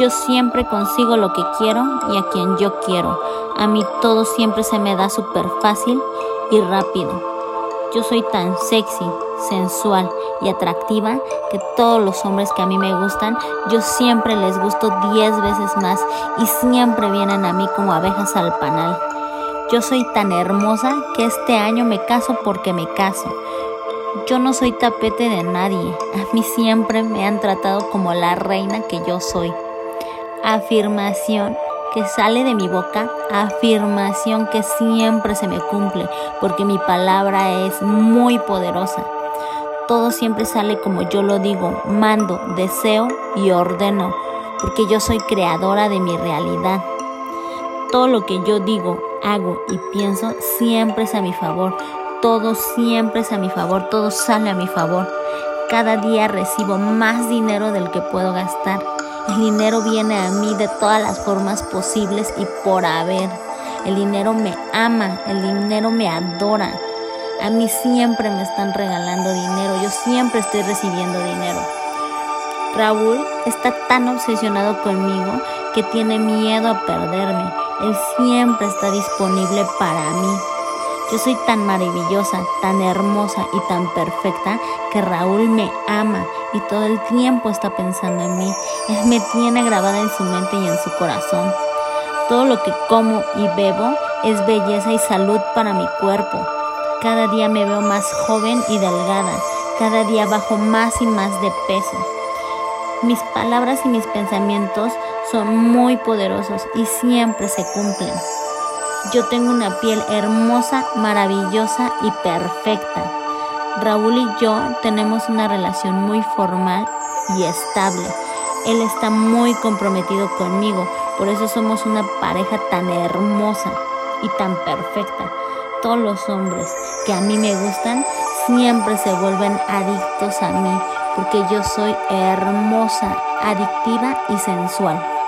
Yo siempre consigo lo que quiero y a quien yo quiero. A mí todo siempre se me da súper fácil y rápido. Yo soy tan sexy, sensual y atractiva que todos los hombres que a mí me gustan, yo siempre les gusto 10 veces más y siempre vienen a mí como abejas al panal. Yo soy tan hermosa que este año me caso porque me caso. Yo no soy tapete de nadie. A mí siempre me han tratado como la reina que yo soy. Afirmación que sale de mi boca, afirmación que siempre se me cumple, porque mi palabra es muy poderosa. Todo siempre sale como yo lo digo, mando, deseo y ordeno, porque yo soy creadora de mi realidad. Todo lo que yo digo, hago y pienso siempre es a mi favor. Todo siempre es a mi favor, todo sale a mi favor. Cada día recibo más dinero del que puedo gastar. El dinero viene a mí de todas las formas posibles y por haber. El dinero me ama, el dinero me adora. A mí siempre me están regalando dinero, yo siempre estoy recibiendo dinero. Raúl está tan obsesionado conmigo que tiene miedo a perderme. Él siempre está disponible para mí. Yo soy tan maravillosa, tan hermosa y tan perfecta que Raúl me ama y todo el tiempo está pensando en mí. Él me tiene grabada en su mente y en su corazón. Todo lo que como y bebo es belleza y salud para mi cuerpo. Cada día me veo más joven y delgada. Cada día bajo más y más de peso. Mis palabras y mis pensamientos son muy poderosos y siempre se cumplen. Yo tengo una piel hermosa, maravillosa y perfecta. Raúl y yo tenemos una relación muy formal y estable. Él está muy comprometido conmigo, por eso somos una pareja tan hermosa y tan perfecta. Todos los hombres que a mí me gustan siempre se vuelven adictos a mí, porque yo soy hermosa, adictiva y sensual.